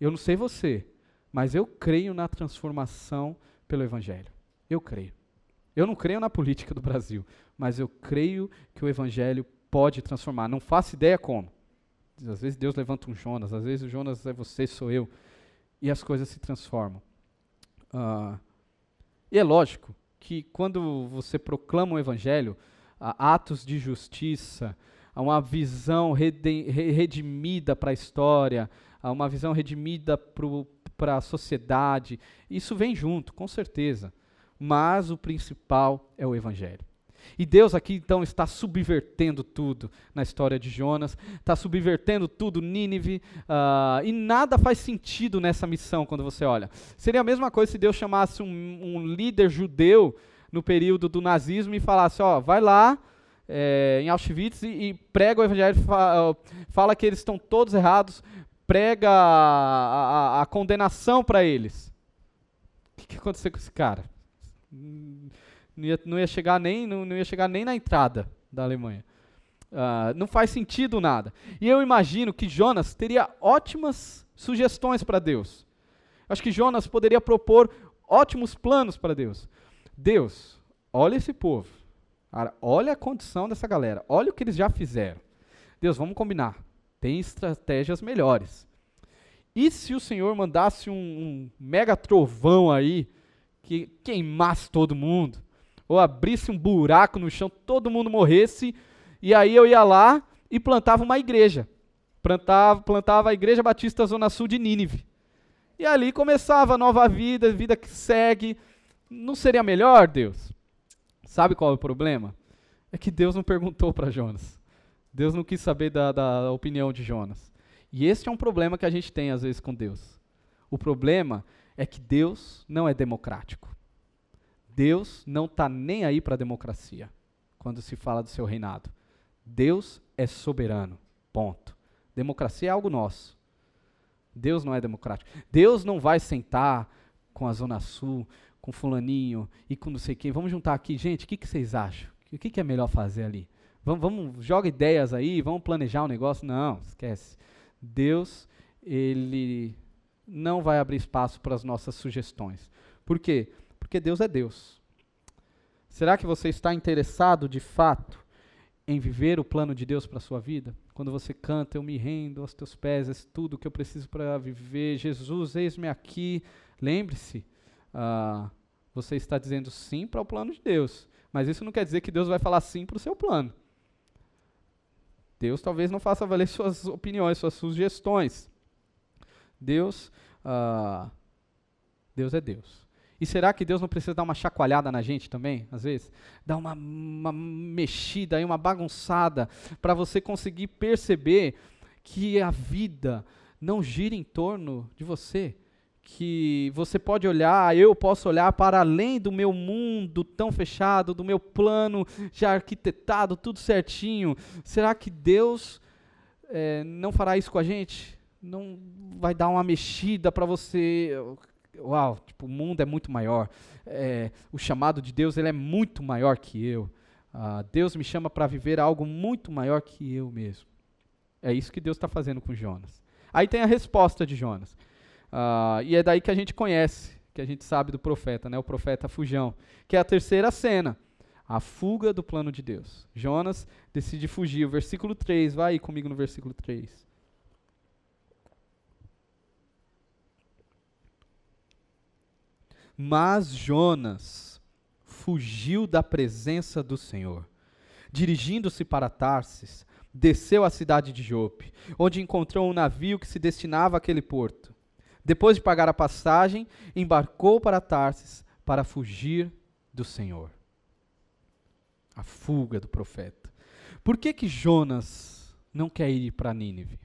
Eu não sei você, mas eu creio na transformação pelo Evangelho. Eu creio. Eu não creio na política do Brasil, mas eu creio que o Evangelho pode transformar. Não faço ideia como. Às vezes Deus levanta um Jonas, às vezes o Jonas é você, sou eu, e as coisas se transformam. Uh, e é lógico que quando você proclama o evangelho, atos de justiça, uma visão redimida para a história, uma visão redimida para a sociedade, isso vem junto, com certeza. Mas o principal é o evangelho. E Deus aqui então está subvertendo tudo na história de Jonas, está subvertendo tudo, Nínive, uh, e nada faz sentido nessa missão quando você olha. Seria a mesma coisa se Deus chamasse um, um líder judeu no período do nazismo e falasse: ó, vai lá é, em Auschwitz e, e, prega o evangelho, fala, fala que eles estão todos errados, prega a, a, a condenação para eles. O que, que aconteceu com esse cara? Não ia, não ia chegar nem não, não ia chegar nem na entrada da Alemanha. Uh, não faz sentido nada. E eu imagino que Jonas teria ótimas sugestões para Deus. Acho que Jonas poderia propor ótimos planos para Deus. Deus, olha esse povo. Olha a condição dessa galera. Olha o que eles já fizeram. Deus, vamos combinar. Tem estratégias melhores. E se o Senhor mandasse um, um mega trovão aí que queimasse todo mundo? Ou abrisse um buraco no chão, todo mundo morresse, e aí eu ia lá e plantava uma igreja. Plantava, plantava a Igreja Batista Zona Sul de Nínive. E ali começava a nova vida, vida que segue. Não seria melhor, Deus? Sabe qual é o problema? É que Deus não perguntou para Jonas. Deus não quis saber da, da opinião de Jonas. E esse é um problema que a gente tem às vezes com Deus. O problema é que Deus não é democrático. Deus não está nem aí para a democracia quando se fala do seu reinado. Deus é soberano. Ponto. Democracia é algo nosso. Deus não é democrático. Deus não vai sentar com a Zona Sul, com fulaninho e com não sei quem. Vamos juntar aqui, gente, o que, que vocês acham? O que, que é melhor fazer ali? Vamos, vamos, joga ideias aí, vamos planejar um negócio. Não, esquece. Deus, ele não vai abrir espaço para as nossas sugestões. Por quê? Porque Deus é Deus. Será que você está interessado de fato em viver o plano de Deus para a sua vida? Quando você canta, eu me rendo aos teus pés, é tudo que eu preciso para viver. Jesus, eis-me aqui. Lembre-se, ah, você está dizendo sim para o plano de Deus. Mas isso não quer dizer que Deus vai falar sim para o seu plano. Deus talvez não faça valer suas opiniões, suas sugestões. Deus, ah, Deus é Deus. E será que Deus não precisa dar uma chacoalhada na gente também, às vezes? Dar uma, uma mexida, uma bagunçada, para você conseguir perceber que a vida não gira em torno de você. Que você pode olhar, eu posso olhar para além do meu mundo tão fechado, do meu plano já arquitetado, tudo certinho. Será que Deus é, não fará isso com a gente? Não vai dar uma mexida para você uau, tipo, o mundo é muito maior. É, o chamado de Deus ele é muito maior que eu. Ah, Deus me chama para viver algo muito maior que eu mesmo. É isso que Deus está fazendo com Jonas. Aí tem a resposta de Jonas. Ah, e é daí que a gente conhece, que a gente sabe do profeta, né? o profeta Fujão, que é a terceira cena. A fuga do plano de Deus. Jonas decide fugir. O versículo 3, vai aí comigo no versículo 3. Mas Jonas fugiu da presença do Senhor. Dirigindo-se para Tarsis, desceu à cidade de Jope, onde encontrou um navio que se destinava àquele porto. Depois de pagar a passagem, embarcou para Tarsis para fugir do Senhor. A fuga do profeta. Por que que Jonas não quer ir para Nínive?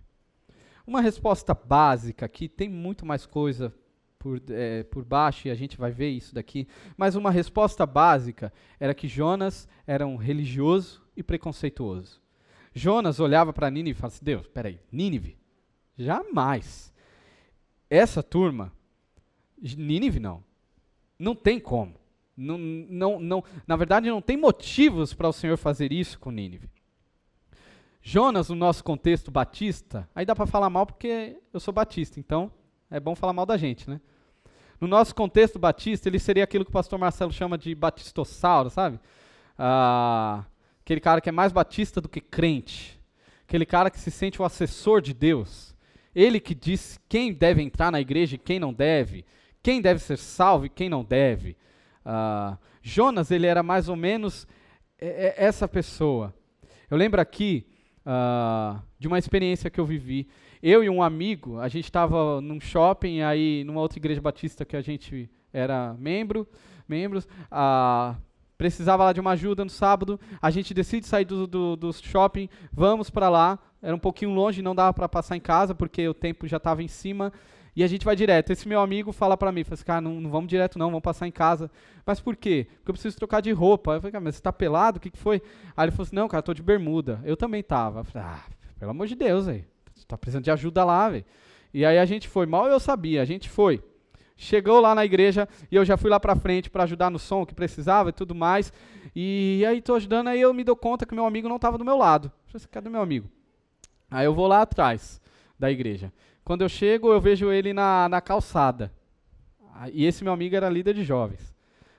Uma resposta básica aqui, tem muito mais coisa por, é, por baixo, e a gente vai ver isso daqui. Mas uma resposta básica era que Jonas era um religioso e preconceituoso. Jonas olhava para Nínive e falava assim: Deus, peraí, Nínive? Jamais. Essa turma, Nínive não. Não tem como. Não, não, não, na verdade, não tem motivos para o Senhor fazer isso com Nínive. Jonas, no nosso contexto batista, aí dá para falar mal porque eu sou batista, então é bom falar mal da gente, né? No nosso contexto batista, ele seria aquilo que o pastor Marcelo chama de batistossauro, sabe? Ah, aquele cara que é mais batista do que crente. Aquele cara que se sente o assessor de Deus. Ele que diz quem deve entrar na igreja e quem não deve. Quem deve ser salvo e quem não deve. Ah, Jonas, ele era mais ou menos é, é, essa pessoa. Eu lembro aqui uh, de uma experiência que eu vivi. Eu e um amigo, a gente estava num shopping, aí numa outra igreja batista que a gente era membro, membros, uh, precisava lá de uma ajuda no sábado, a gente decide sair do, do, do shopping, vamos para lá, era um pouquinho longe, não dava para passar em casa, porque o tempo já estava em cima, e a gente vai direto. Esse meu amigo fala para mim, fala assim, cara, não, não, vamos direto não, vamos passar em casa. Mas por quê? Porque eu preciso trocar de roupa. Eu falei, cara, mas você tá pelado? O que, que foi? Aí ele falou assim, não, cara, tô de bermuda. Eu também tava. Ah, pelo amor de Deus, velho. Tá precisando de ajuda lá, velho. E aí a gente foi, mal eu sabia, a gente foi. Chegou lá na igreja e eu já fui lá pra frente para ajudar no som que precisava e tudo mais. E aí tô ajudando, aí eu me dou conta que meu amigo não tava do meu lado. Falei, assim, cadê meu amigo? Aí eu vou lá atrás da igreja. Quando eu chego, eu vejo ele na, na calçada. E esse meu amigo era líder de jovens.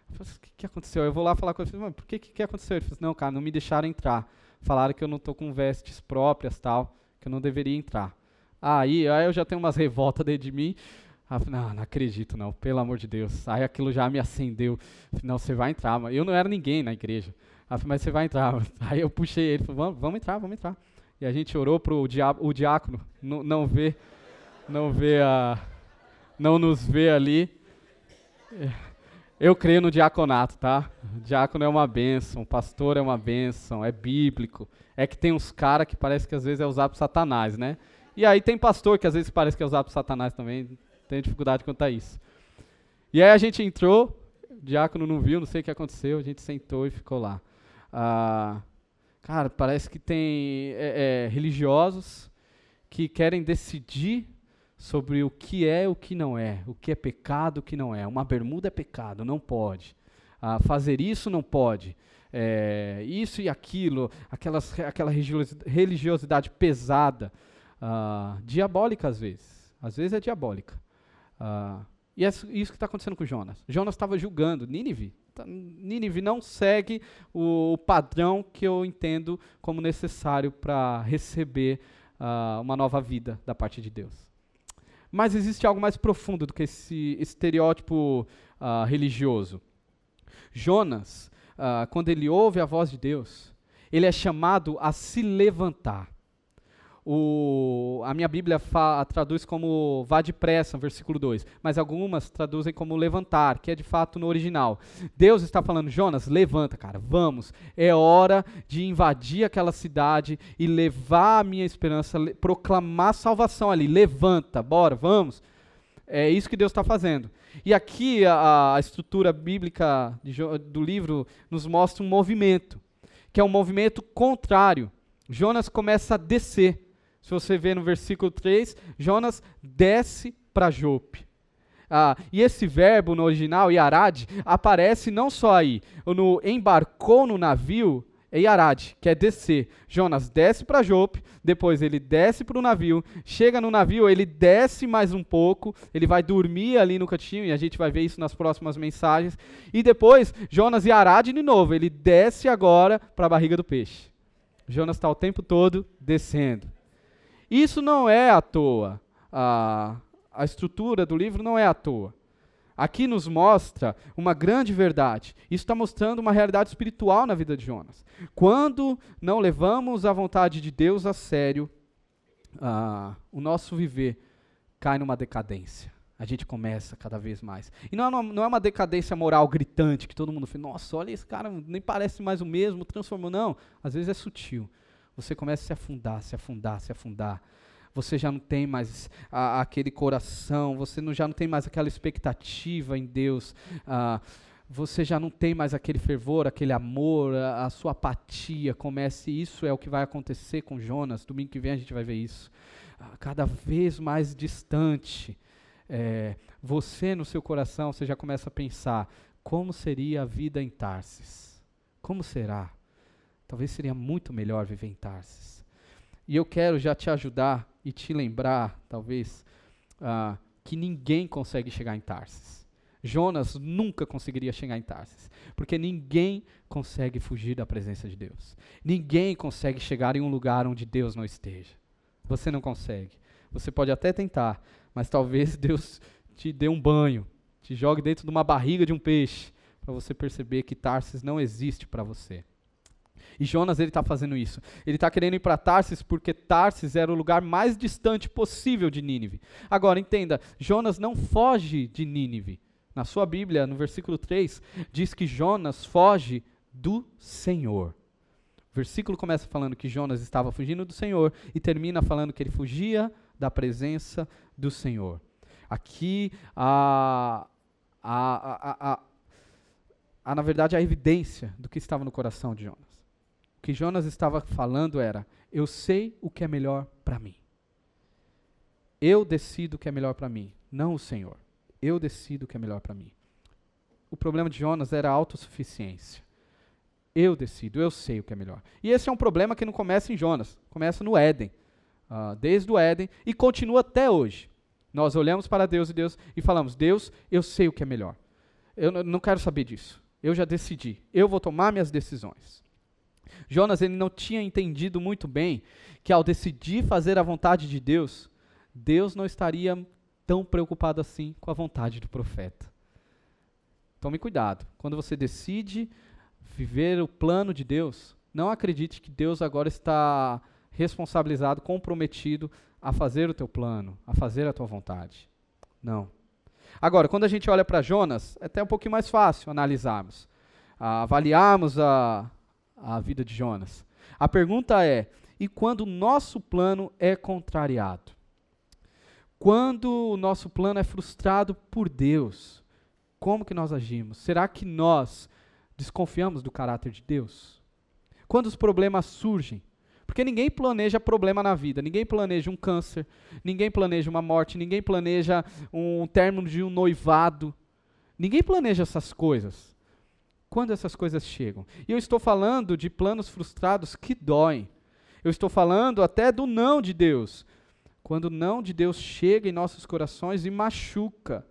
Eu falei, o que, que aconteceu? Eu vou lá falar com ele. Falei, por que, que, que aconteceu? Ele falou, não, cara, não me deixaram entrar. Falaram que eu não estou com vestes próprias, tal, que eu não deveria entrar. Aí, aí eu já tenho umas revoltas dentro de mim. Ah, não, não acredito, não, pelo amor de Deus. Aí aquilo já me acendeu. Não, você vai entrar. Eu não era ninguém na igreja. Mas você vai entrar. Aí eu puxei ele, falei, vamos, vamos entrar, vamos entrar. E a gente orou para o diácono não ver não vê a, não nos vê ali. Eu creio no diaconato, tá? Diácono é uma bênção, pastor é uma bênção, é bíblico. É que tem uns caras que parece que às vezes é usado por Satanás, né? E aí tem pastor que às vezes parece que é usado por Satanás também. Tem dificuldade quanto a isso. E aí a gente entrou, o diácono não viu, não sei o que aconteceu, a gente sentou e ficou lá. Ah, cara, parece que tem é, é, religiosos que querem decidir sobre o que é e o que não é, o que é pecado e o que não é. Uma bermuda é pecado, não pode. Ah, fazer isso não pode. É, isso e aquilo, aquelas, aquela religiosidade pesada, ah, diabólica às vezes. Às vezes é diabólica. Ah, e é isso que está acontecendo com Jonas. Jonas estava julgando Nínive. Tá, Nínive não segue o, o padrão que eu entendo como necessário para receber uh, uma nova vida da parte de Deus. Mas existe algo mais profundo do que esse estereótipo uh, religioso. Jonas, uh, quando ele ouve a voz de Deus, ele é chamado a se levantar. O, a minha Bíblia fa, traduz como vá depressa, versículo 2, mas algumas traduzem como levantar, que é de fato no original. Deus está falando, Jonas, levanta, cara, vamos. É hora de invadir aquela cidade e levar a minha esperança, proclamar salvação ali. Levanta, bora, vamos. É isso que Deus está fazendo. E aqui a, a estrutura bíblica de, do livro nos mostra um movimento, que é um movimento contrário. Jonas começa a descer. Se você vê no versículo 3, Jonas desce para Jope. Ah, e esse verbo no original, Yarad, aparece não só aí, no embarcou no navio, é Yarad, que é descer. Jonas desce para Jope, depois ele desce para o navio, chega no navio, ele desce mais um pouco, ele vai dormir ali no cantinho, e a gente vai ver isso nas próximas mensagens. E depois, Jonas e Arad de novo, ele desce agora para a barriga do peixe. Jonas está o tempo todo descendo. Isso não é à toa. A, a estrutura do livro não é à toa. Aqui nos mostra uma grande verdade. Isso está mostrando uma realidade espiritual na vida de Jonas. Quando não levamos a vontade de Deus a sério, o nosso viver cai numa decadência. A gente começa cada vez mais. E não é, não é uma decadência moral gritante, que todo mundo fala, nossa, olha esse cara, nem parece mais o mesmo, transformou. Não, às vezes é sutil você começa a se afundar, se afundar, se afundar. Você já não tem mais a, aquele coração, você não, já não tem mais aquela expectativa em Deus. Ah, você já não tem mais aquele fervor, aquele amor, a, a, sua apatia comece. Isso é o que vai acontecer com Jonas. Domingo que vem a gente vai ver isso. Ah, cada vez mais distante. É, você no seu coração, você já começa a pensar: como seria a vida em Tarsis? Como será? Talvez seria muito melhor viver em Tarsis. E eu quero já te ajudar e te lembrar, talvez, uh, que ninguém consegue chegar em Tarsis. Jonas nunca conseguiria chegar em Tarsis, porque ninguém consegue fugir da presença de Deus. Ninguém consegue chegar em um lugar onde Deus não esteja. Você não consegue. Você pode até tentar, mas talvez Deus te dê um banho, te jogue dentro de uma barriga de um peixe, para você perceber que Tarsis não existe para você. E Jonas ele está fazendo isso. Ele está querendo ir para Tarsis porque Tarsis era o lugar mais distante possível de Nínive. Agora entenda, Jonas não foge de Nínive. Na sua Bíblia, no versículo 3, diz que Jonas foge do Senhor. O versículo começa falando que Jonas estava fugindo do Senhor e termina falando que ele fugia da presença do Senhor. Aqui a, a, a, a, na verdade, a evidência do que estava no coração de Jonas que Jonas estava falando era: eu sei o que é melhor para mim. Eu decido o que é melhor para mim, não o Senhor. Eu decido o que é melhor para mim. O problema de Jonas era a autossuficiência. Eu decido, eu sei o que é melhor. E esse é um problema que não começa em Jonas, começa no Éden. Uh, desde o Éden e continua até hoje. Nós olhamos para Deus e Deus e falamos: Deus, eu sei o que é melhor. Eu não quero saber disso. Eu já decidi. Eu vou tomar minhas decisões. Jonas ele não tinha entendido muito bem que ao decidir fazer a vontade de Deus, Deus não estaria tão preocupado assim com a vontade do profeta. Tome cuidado. Quando você decide viver o plano de Deus, não acredite que Deus agora está responsabilizado, comprometido a fazer o teu plano, a fazer a tua vontade. Não. Agora, quando a gente olha para Jonas, é até um pouquinho mais fácil analisarmos, avaliarmos a, a vida de Jonas. A pergunta é: e quando o nosso plano é contrariado? Quando o nosso plano é frustrado por Deus, como que nós agimos? Será que nós desconfiamos do caráter de Deus? Quando os problemas surgem, porque ninguém planeja problema na vida, ninguém planeja um câncer, ninguém planeja uma morte, ninguém planeja um término de um noivado, ninguém planeja essas coisas quando essas coisas chegam. E eu estou falando de planos frustrados que doem. Eu estou falando até do não de Deus. Quando o não de Deus chega em nossos corações e machuca.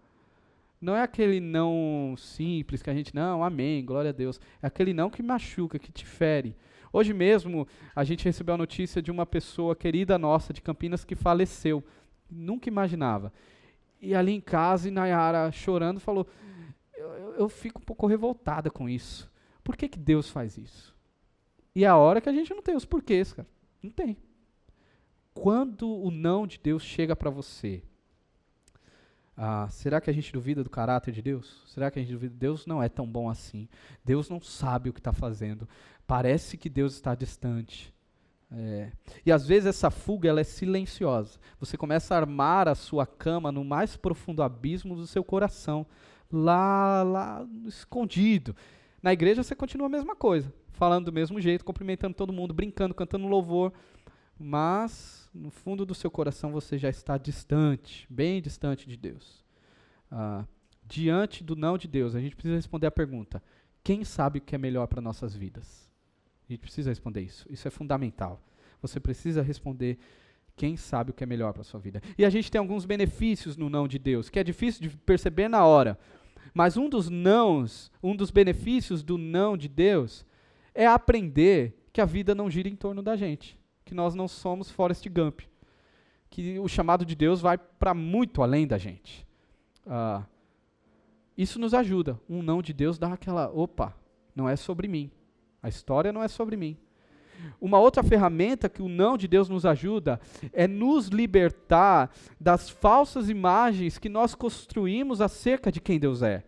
Não é aquele não simples que a gente, não, amém, glória a Deus. É aquele não que machuca, que te fere. Hoje mesmo a gente recebeu a notícia de uma pessoa querida nossa de Campinas que faleceu. Nunca imaginava. E ali em casa, Nayara chorando, falou: eu, eu, fico um pouco revoltada com isso. Por que, que Deus faz isso? E é a hora que a gente não tem os porquês, cara. Não tem. Quando o não de Deus chega para você, ah, será que a gente duvida do caráter de Deus? Será que a gente duvida? Deus não é tão bom assim. Deus não sabe o que está fazendo. Parece que Deus está distante. É. E às vezes essa fuga ela é silenciosa. Você começa a armar a sua cama no mais profundo abismo do seu coração, lá, lá escondido. Na igreja você continua a mesma coisa, falando do mesmo jeito, cumprimentando todo mundo, brincando, cantando louvor, mas no fundo do seu coração você já está distante, bem distante de Deus. Ah, diante do não de Deus, a gente precisa responder a pergunta: quem sabe o que é melhor para nossas vidas? A gente precisa responder isso. Isso é fundamental. Você precisa responder quem sabe o que é melhor para sua vida. E a gente tem alguns benefícios no não de Deus, que é difícil de perceber na hora. Mas um dos nãos, um dos benefícios do não de Deus é aprender que a vida não gira em torno da gente, que nós não somos Forrest Gump, que o chamado de Deus vai para muito além da gente. Ah, isso nos ajuda. Um não de Deus dá aquela, opa, não é sobre mim, a história não é sobre mim. Uma outra ferramenta que o não de Deus nos ajuda é nos libertar das falsas imagens que nós construímos acerca de quem Deus é.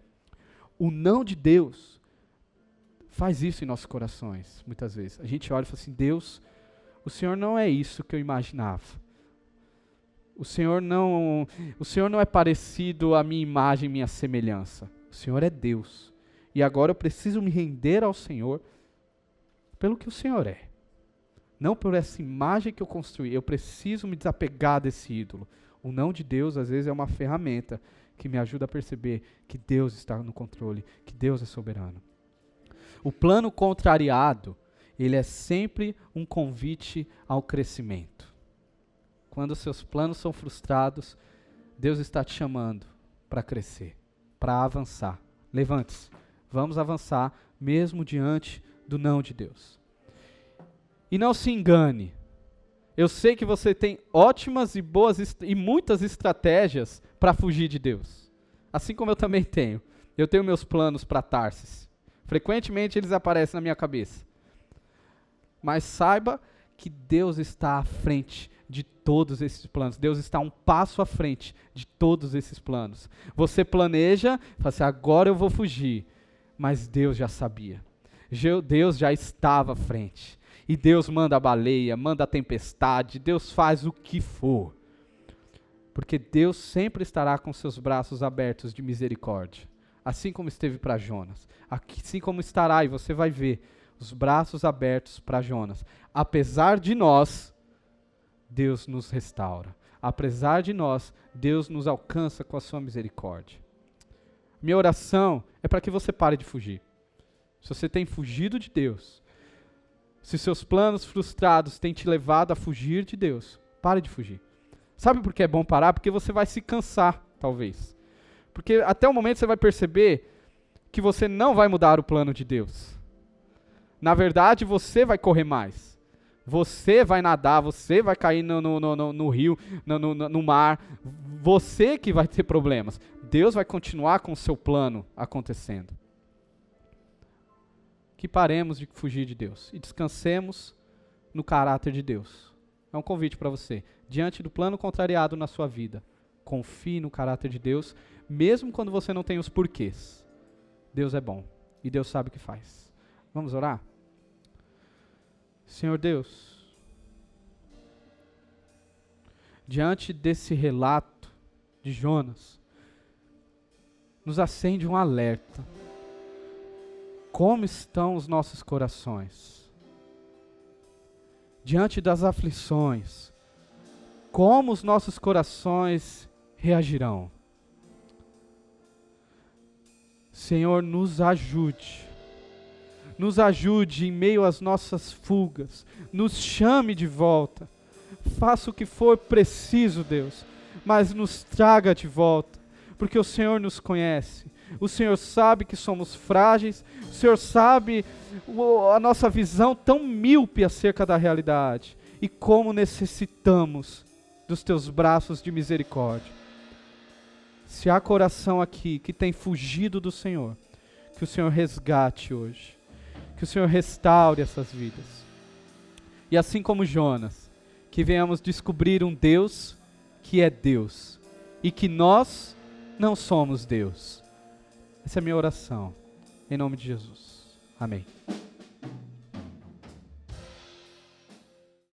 O não de Deus faz isso em nossos corações, muitas vezes. A gente olha e fala assim: Deus, o Senhor não é isso que eu imaginava. O Senhor não, o Senhor não é parecido à minha imagem, minha semelhança. O Senhor é Deus. E agora eu preciso me render ao Senhor pelo que o Senhor é. Não por essa imagem que eu construí. Eu preciso me desapegar desse ídolo. O não de Deus, às vezes, é uma ferramenta que me ajuda a perceber que Deus está no controle, que Deus é soberano. O plano contrariado, ele é sempre um convite ao crescimento. Quando seus planos são frustrados, Deus está te chamando para crescer, para avançar. Levante-se, vamos avançar, mesmo diante do não de Deus. E não se engane. Eu sei que você tem ótimas e boas e muitas estratégias para fugir de Deus. Assim como eu também tenho. Eu tenho meus planos para Tarsis. Frequentemente eles aparecem na minha cabeça. Mas saiba que Deus está à frente de todos esses planos. Deus está um passo à frente de todos esses planos. Você planeja, fala assim, agora eu vou fugir. Mas Deus já sabia. Deus já estava à frente. E Deus manda a baleia, manda a tempestade, Deus faz o que for. Porque Deus sempre estará com seus braços abertos de misericórdia. Assim como esteve para Jonas. Assim como estará, e você vai ver, os braços abertos para Jonas. Apesar de nós, Deus nos restaura. Apesar de nós, Deus nos alcança com a sua misericórdia. Minha oração é para que você pare de fugir. Se você tem fugido de Deus, se seus planos frustrados têm te levado a fugir de Deus, pare de fugir. Sabe por que é bom parar? Porque você vai se cansar, talvez. Porque até o momento você vai perceber que você não vai mudar o plano de Deus. Na verdade, você vai correr mais. Você vai nadar, você vai cair no, no, no, no rio, no, no mar. Você que vai ter problemas. Deus vai continuar com o seu plano acontecendo que paremos de fugir de Deus e descansemos no caráter de Deus. É um convite para você. Diante do plano contrariado na sua vida, confie no caráter de Deus, mesmo quando você não tem os porquês. Deus é bom e Deus sabe o que faz. Vamos orar? Senhor Deus, diante desse relato de Jonas, nos acende um alerta como estão os nossos corações? Diante das aflições, como os nossos corações reagirão? Senhor, nos ajude. Nos ajude em meio às nossas fugas. Nos chame de volta. Faça o que for preciso, Deus, mas nos traga de volta, porque o Senhor nos conhece o Senhor sabe que somos frágeis, o Senhor sabe a nossa visão tão míope acerca da realidade e como necessitamos dos teus braços de misericórdia. Se há coração aqui que tem fugido do Senhor, que o Senhor resgate hoje, que o Senhor restaure essas vidas. E assim como Jonas, que venhamos descobrir um Deus que é Deus e que nós não somos Deus. Essa é a minha oração, em nome de Jesus. Amém.